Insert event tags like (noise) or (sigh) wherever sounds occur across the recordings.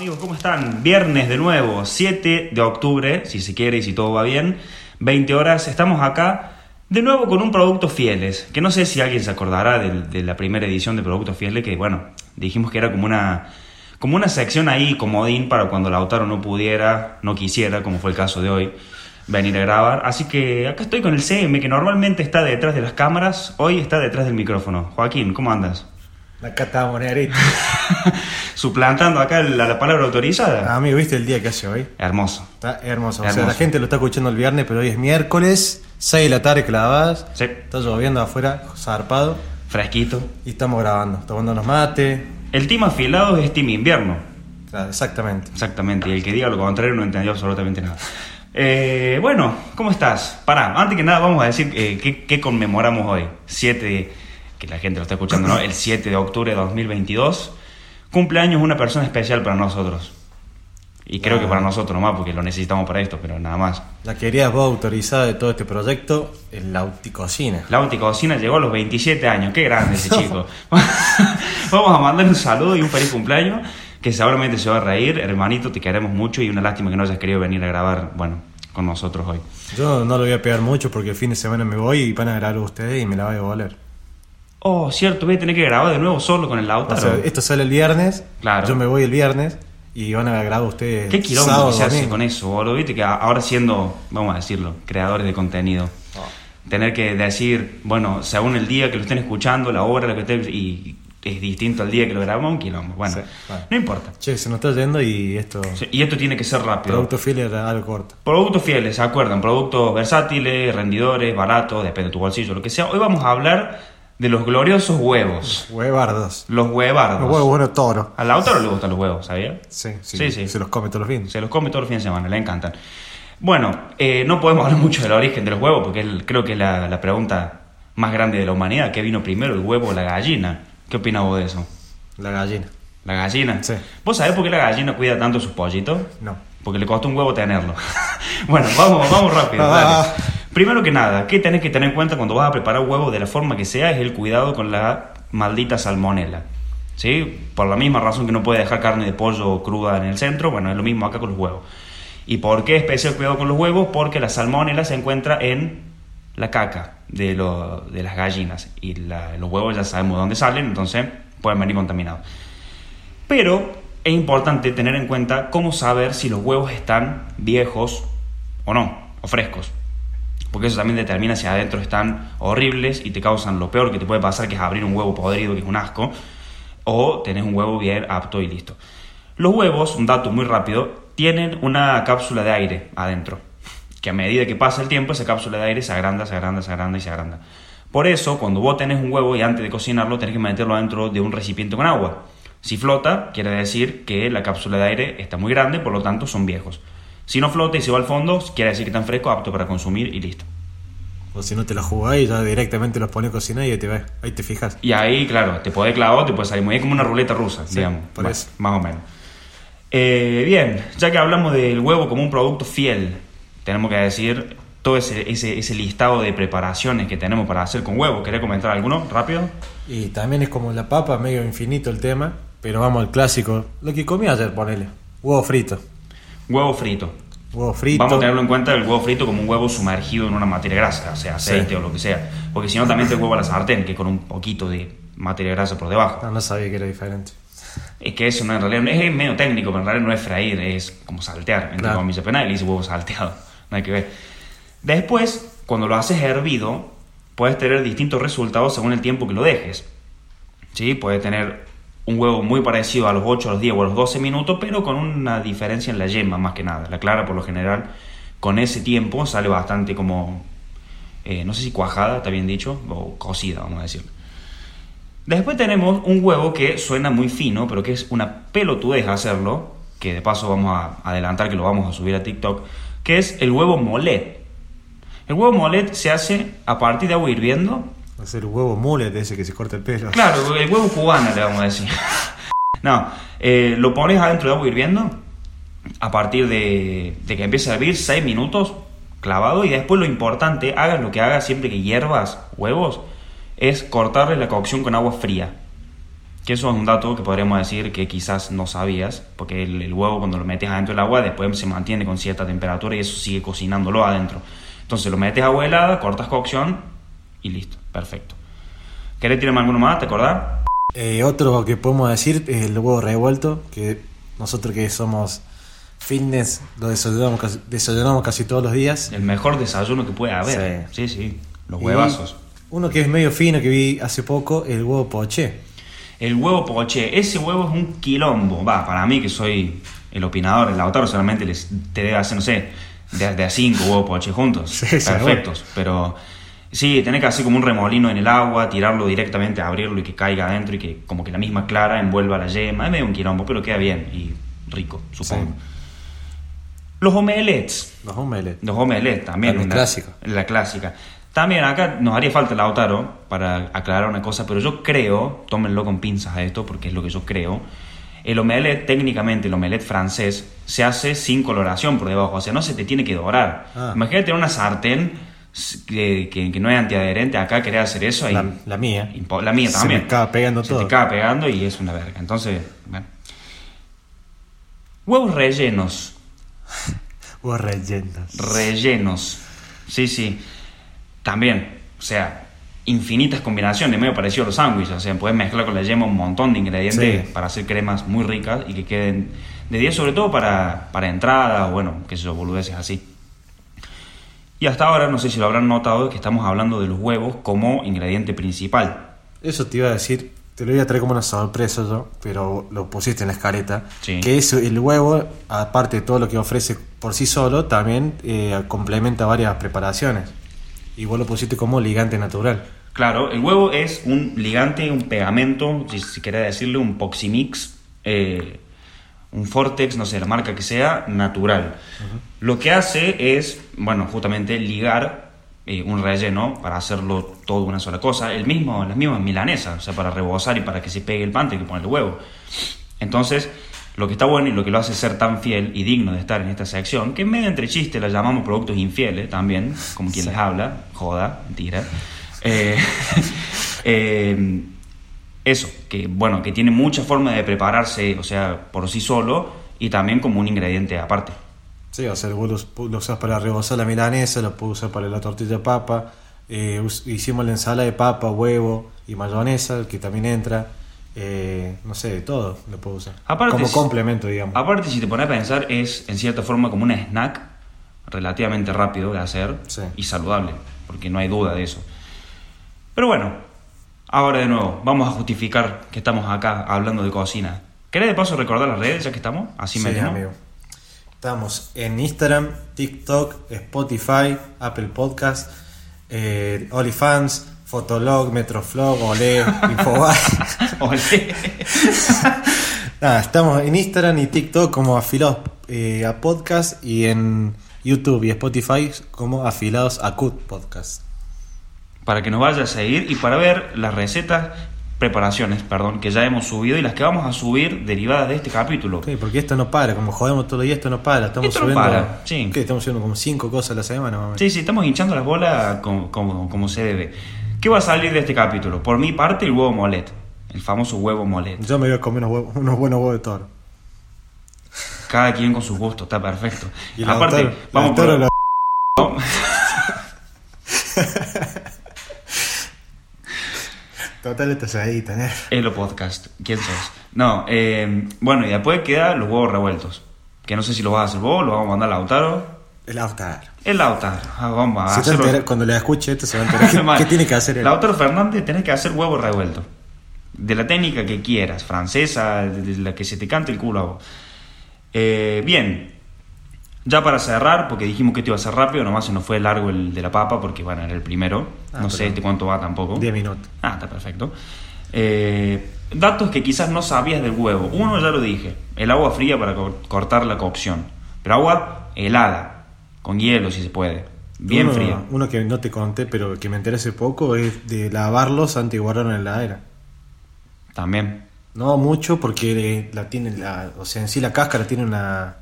amigos, ¿cómo están? Viernes de nuevo, 7 de octubre, si se quiere y si todo va bien, 20 horas, estamos acá de nuevo con un Producto Fieles, que no sé si alguien se acordará de, la primera edición de Productos Fieles, que bueno, dijimos que era como una, como una sección ahí comodín para cuando Lautaro no pudiera, no quisiera, como fue el caso de hoy, venir a grabar. Así que acá estoy con el CM, que normalmente está detrás de las cámaras, hoy está detrás del micrófono. Joaquín, ¿cómo andas? Acá estamos, negrito. Suplantando acá la, la palabra autorizada. Amigo, ¿viste el día que hace hoy? Hermoso. Está hermoso. O sea, la gente lo está escuchando el viernes, pero hoy es miércoles, 6 de la tarde clavadas. Sí. Está lloviendo afuera, zarpado. Fresquito. Y estamos grabando, tomándonos mate. El team afilado es team invierno. Claro, exactamente. Exactamente. Y el que diga lo contrario no entendió absolutamente nada. Eh, bueno, ¿cómo estás? Pará, antes que nada vamos a decir eh, qué, qué conmemoramos hoy. 7, que la gente lo está escuchando, ¿no? El 7 de octubre de 2022. Cumpleaños una persona especial para nosotros. Y creo que para nosotros nomás, porque lo necesitamos para esto, pero nada más. La querida voz autorizada de todo este proyecto es la Auticocina. La Cocina llegó a los 27 años. Qué grande ese (laughs) chico. (laughs) Vamos a mandarle un saludo y un feliz cumpleaños. Que seguramente se va a reír. Hermanito, te queremos mucho y una lástima que no hayas querido venir a grabar, bueno, con nosotros hoy. Yo no lo voy a pegar mucho porque el fin de semana me voy y van a grabar ustedes y me la voy a volar. Oh, cierto, voy a tener que grabar de nuevo solo con el O Lautaro. sea, esto sale el viernes, Claro. yo me voy el viernes y van a grabar ustedes. Qué quilombo sábado, que se hace con eso, boludo. Viste que a- ahora siendo, vamos a decirlo, creadores de contenido, tener que decir, bueno, según el día que lo estén escuchando, la hora, lo que estén, y es distinto al día que lo grabamos, un quilombo. Bueno, Sí, no importa. Che, se nos está yendo y esto. Sí, Y esto tiene que ser rápido. Producto fiel era algo corto. Productos fieles, ¿se acuerdan? Productos versátiles, rendidores, baratos, depende de tu bolsillo, lo que sea. Hoy vamos a hablar de los gloriosos huevos. Huevardos. Los huevardos. Los huevos buenos toro. Al Lautaro le gustan los huevos, ¿sabía? Sí, sí, Sí, sí. Se los come todos los fines. Se los come todos los fines de semana, le encantan. Bueno, eh, no podemos (laughs) hablar mucho del origen de los huevos porque el- creo que es la, la pregunta más grande de la humanidad. ¿Qué vino primero, el huevo o la gallina? ¿Qué opinas vos de eso? La gallina. ¿La gallina? Sí. ¿Vos sabés por qué la gallina cuida tanto sus pollitos? No. Porque le costó un huevo tenerlo. (laughs) bueno, vamos, vamos rápido. (laughs) Dale. Primero que nada, ¿qué tenés que tener en cuenta cuando vas a preparar huevo de la forma que sea? Es el cuidado con la maldita salmonela. ¿Sí? Por la misma razón que no puede dejar carne de pollo cruda en el centro, bueno, es lo mismo acá con los huevos. ¿Y por qué especial cuidado con los huevos? Porque la salmonela se encuentra en la caca de, lo- de las gallinas. Y los huevos ya sabemos de dónde salen, entonces pueden venir contaminados. Pero es importante tener en cuenta cómo saber si los huevos están viejos o no, o frescos. Porque eso también determina si adentro están horribles y te causan lo peor que te puede pasar, que es abrir un huevo podrido, que es un asco, o tenés un huevo bien apto y listo. Los huevos, un dato muy rápido, tienen una cápsula de aire adentro, que a medida que pasa el tiempo esa cápsula de aire se agranda, se agranda, se agranda y se agranda. Por eso, cuando vos tenés un huevo y antes de cocinarlo tenés que meterlo dentro de un recipiente con agua. Si flota, quiere decir que la cápsula de aire está muy grande, por lo tanto son viejos. Si no flota y se va al fondo, quiere decir que están frescos, apto para consumir y listo. O si no te la jugáis, ya directamente los pones a cocinar y ahí te, ves, ahí te fijas. Y ahí, claro, te puede clavar, te puede salir muy bien, como una ruleta rusa, Sí, digamos. por Bueno, eso. Más o menos. Eh, bien, ya que hablamos del huevo como un producto fiel, tenemos que decir todo ese, ese, ese listado de preparaciones que tenemos para hacer con huevo. ¿Querés comentar alguno rápido? Y también es como la papa, medio infinito el tema. Pero vamos al clásico. Lo que comí ayer, ponele. Huevo frito. Huevo frito. Huevo frito. Vamos a tenerlo en cuenta el huevo frito como un huevo sumergido en una materia grasa, o sea, aceite Sí. o lo que sea. Porque si no, también te huevo a la sartén, que con un poquito de materia grasa por debajo. No, no sabía que era diferente. Es que eso no, en realidad es medio técnico, pero en realidad no es freír, es como saltear, entre Claro. comillas. Nadie le dice huevo salteado, (laughs) no hay que ver. Después, cuando lo haces hervido, puedes tener distintos resultados según el tiempo que lo dejes. ¿Sí? Puedes tener un huevo muy parecido a los 8, a los 10 o a los 12 minutos, pero con una diferencia en la yema más que nada. La clara, por lo general, con ese tiempo sale bastante como, eh, no sé si cuajada, está bien dicho, o cocida, vamos a decir. Después tenemos un huevo que suena muy fino, pero que es una pelotudez hacerlo, que de paso vamos a adelantar que lo vamos a subir a TikTok, que es el huevo molet. El huevo molet se hace a partir de agua hirviendo. A ser huevo mullet ese que se corta el pelo. Claro, el huevo cubano le vamos a decir. (laughs) No, eh, lo pones adentro de agua hirviendo a partir de, de que empiece a hervir 6 minutos clavado y después lo importante, hagas lo que hagas siempre que hiervas huevos, es cortarle la cocción con agua fría. Que eso es un dato que podríamos decir que quizás no sabías, porque el, el huevo cuando lo metes adentro del agua después se mantiene con cierta temperatura y eso sigue cocinándolo adentro. Entonces lo metes a agua helada, cortas cocción y listo, perfecto. ¿Querés tirarme alguno más? ¿Te acordás? Eh, otro que podemos decir es el huevo revuelto, que nosotros que somos fitness lo desayunamos casi, desayunamos casi todos los días. El mejor desayuno que puede haber. Sí, sí, los Y huevazos. Uno que es medio fino que vi hace poco, el huevo poché. El huevo poché, ese huevo es un quilombo. Va, para mí que soy el opinador, el Lautaro solamente les, te debe hacer, no sé, de, de a cinco huevos poché juntos. Sí, perfectos. Pero sí, tenés que hacer como un remolino en el agua, tirarlo directamente, abrirlo y que caiga adentro y que como que la misma clara envuelva la yema. Es medio un quilombo, pero queda bien y rico, supongo. Sí. Los omelets. Los omelets. Los omelets también. Una- clásica. La clásica. También acá nos haría falta Lautaro para aclarar una cosa, pero yo creo, tómenlo con pinzas a esto porque es lo que yo creo. El omelette, técnicamente el omelette francés, se hace sin coloración por debajo, o sea, no se te tiene que dorar. Ah. Imagínate una sartén que, que- que no es antiadherente, acá querés hacer eso y La, la mía. la mía Se también. me acaba pegando Se todo. te acaba pegando y es una verga. Entonces, bueno. Huevos rellenos. (laughs) Huevos rellenos. rellenos. Sí, sí. También, o sea, infinitas combinaciones, medio parecido a los sándwiches. O sea, puedes mezclar con la yema un montón de ingredientes Sí. para hacer cremas muy ricas y que queden de 10, sobre todo para, para entradas o, bueno, qué sé yo, boludeces así. Y hasta ahora, no sé si lo habrán notado, que estamos hablando de los huevos como ingrediente principal. Eso te iba a decir, te lo iba a traer como una sorpresa yo, pero lo pusiste en la escaleta. Sí. Que eso, el huevo, aparte de todo lo que ofrece por sí solo, también eh, complementa varias preparaciones. Y vos lo pusiste como ligante natural. Claro, el huevo es un ligante, un pegamento, si, si querés decirle, un poximix, eh, un Fortex, no sé, la marca que sea, natural. Lo que hace es, bueno, justamente ligar eh, un relleno para hacerlo todo una sola cosa. El mismo, las mismas milanesas, o sea, para rebosar y para que se pegue el pan, hay que poner el huevo. Entonces, lo que está bueno y lo que lo hace ser tan fiel y digno de estar en esta sección, que en medio entre chiste la llamamos productos infieles también, como quien Sí. les habla, joda, mentira. (laughs) Eh, (laughs) eh, eso, que bueno, que tiene muchas formas de prepararse, o sea, por sí solo y también como un ingrediente aparte. Sí, o sea, vos lo, lo usás para rebozar la milanesa, lo puedes usar para la tortilla de papa. eh, hicimos la ensalada de papa, huevo y mayonesa, que también entra. eh, no sé, de todo lo puedo usar. Aparte, como complemento, digamos. Aparte, si te pones a pensar, es en cierta forma como un snack relativamente rápido de hacer Sí. y saludable, porque no hay duda de eso. Pero bueno, ahora de nuevo, vamos a justificar que estamos acá hablando de cocina. ¿Querés de paso recordar las redes ya que estamos? Así Sí, ¿no? amigo. Estamos en Instagram, TikTok, Spotify, Apple Podcast, eh, OnlyFans, Fotolog, Metroflog, Olé, (laughs) Infobae. Olé. (laughs) Nada, estamos en Instagram y TikTok como afilados eh, a podcast y en YouTube y Spotify como afilados a Cut Podcast. Para que nos vaya a seguir y para ver las recetas, preparaciones, perdón, que ya hemos subido y las que vamos a subir derivadas de este capítulo. Sí, porque esto no para, como jodemos todo el día, esto no para. Estamos Esto no subiendo. para, sí. ¿qué? Estamos subiendo como cinco cosas a la semana. Sí, sí, estamos hinchando las bolas como, como, como se debe. ¿Qué va a salir de este capítulo? Por mi parte, el huevo molet. El famoso huevo molet. Yo me voy a comer unos, huevos- unos buenos huevos de toro. Cada quien con su gusto, está perfecto. Y Aparte, vamos por... (laughs) (laughs) (laughs) Total, esta sedita, ¿eh? Elo Podcast. ¿Quién sos? No, eh, bueno, y después quedan los huevos revueltos. Que no sé si lo vas a hacer vos, lo vamos a mandar a Lautaro. El Lautaro. El Lautaro. Ah, vamos a Se hacerlo. cuando le escuche esto se va a enterar. (laughs) ¿Qué, qué tiene que hacer él? Lautaro Fernández, tenés que hacer huevo revuelto. De la técnica que quieras, francesa, de de la que se te cante el culo a vos. Eh, bien, ya para cerrar, porque dijimos que esto iba a ser rápido, nomás se nos fue largo el de la papa, porque bueno, era el primero. Ah, no sé este cuánto va tampoco. 10 minutos. Ah, está perfecto. Eh, datos que quizás no sabías del huevo. Uno ya lo dije, el agua fría para co- cortar la cocción. Pero agua helada, con hielo si se puede. Bien uno, fría. Uno que no te conté, pero que me enteré hace poco, es de lavarlos antes de guardarlos en la heladera. También. No mucho porque la tiene la, o sea, en sí la cáscara tiene una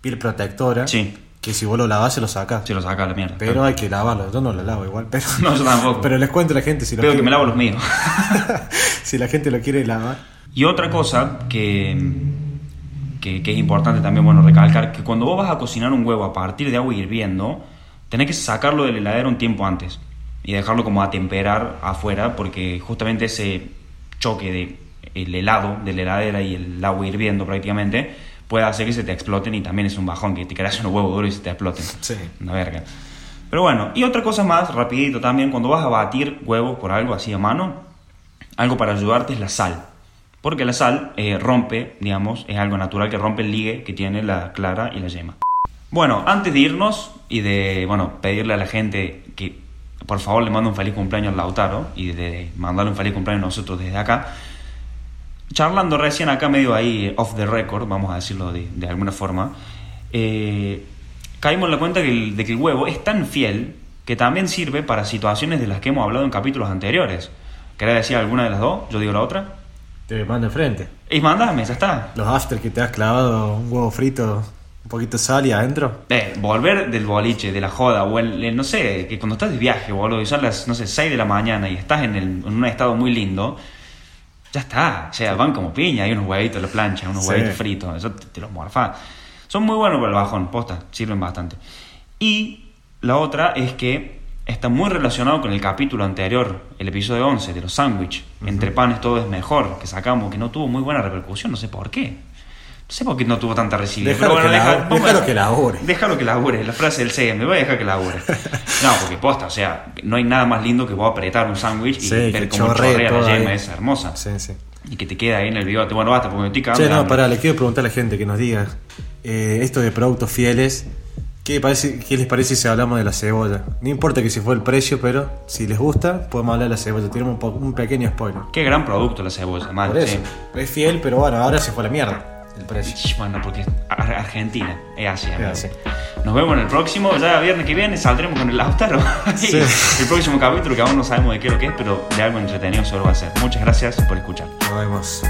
piel protectora. Sí. que si vos lo lavás se lo sacás. Se lo saca la mierda. Pero hay que lavarlo. Yo no lo lavo igual, pero, (laughs) No, yo tampoco. (laughs) pero les cuento a la gente si lo que quiere- me lavo los míos. (laughs) si la gente lo quiere lavar. Y otra cosa que, que, que es importante también, bueno, recalcar, que cuando vos vas a cocinar un huevo a partir de agua hirviendo, tenés que sacarlo del heladero un tiempo antes y dejarlo como a temperar afuera, porque justamente ese choque de el helado de la heladera y el agua hirviendo prácticamente puede hacer que se te exploten y también es un bajón, que te quedas unos huevos duros y se te exploten. Sí. Una verga. Pero bueno, y otra cosa más, rapidito también, cuando vas a batir huevos por algo así a mano, algo para ayudarte es la sal. Porque la sal eh, rompe, digamos, es algo natural que rompe el ligue que tiene la clara y la yema. Bueno, antes de irnos y de, bueno, pedirle a la gente que por favor le mande un feliz cumpleaños al Lautaro y de mandarle un feliz cumpleaños nosotros desde acá, charlando recién acá medio ahí off the record, vamos a decirlo de, de alguna forma, eh, caímos en la cuenta que el- de que el huevo es tan fiel que también sirve para situaciones de las que hemos hablado en capítulos anteriores. ¿Querés decir alguna de las dos? Yo digo la otra. Te manda enfrente. Y mandame, ya está. Los after que te has clavado un huevo frito, un poquito de sal y adentro. Eh, volver del boliche, de la joda, o el, el- no sé, que cuando estás de viaje, boludo, y son las, no sé, 6 de la mañana y estás en, el- en un estado muy lindo, ya está. O sea, van como piña, hay unos huevitos la plancha, unos Sí. huevitos fritos, eso te, te los morfás. Son muy buenos para el bajón, posta, sirven bastante. Y la otra es que está muy relacionado con el capítulo anterior, el episodio 11 de los sándwiches. Entre panes todo es mejor, que sacamos, que no tuvo muy buena repercusión, no sé por qué. No sé por qué no tuvo tanta recibida. Déjalo bueno, que deja- labure, vamos a- déjalo que labure. Déjalo que labure, la frase del CM, voy a dejar que labure. (laughs) No, porque posta, o sea, no hay nada más lindo que vos apretar un sándwich y Sí, ver cómo chorrea la yema ahí. esa hermosa. Sí, sí. Y que te queda ahí en el bigote. Bueno, basta, porque me estoy cagando de no, pará, le quiero preguntar a la gente que nos diga eh, esto de productos fieles. ¿qué, parece, ¿Qué les parece si hablamos de la cebolla? No importa que si fue el precio, pero si les gusta, podemos hablar de la cebolla. Tenemos un, pequeño spoiler. Qué gran producto la cebolla, eso, sí. es fiel, pero bueno, ahora se fue a la mierda el precio. Bueno, porque Ar- Argentina, es así, amigo. así. Nos vemos en el próximo, ya viernes que viene saldremos con el Lautaro. (laughs) Sí. el próximo capítulo que aún no sabemos de qué es lo que es, pero de algo entretenido seguro va a ser. Muchas gracias por escuchar. Nos vemos.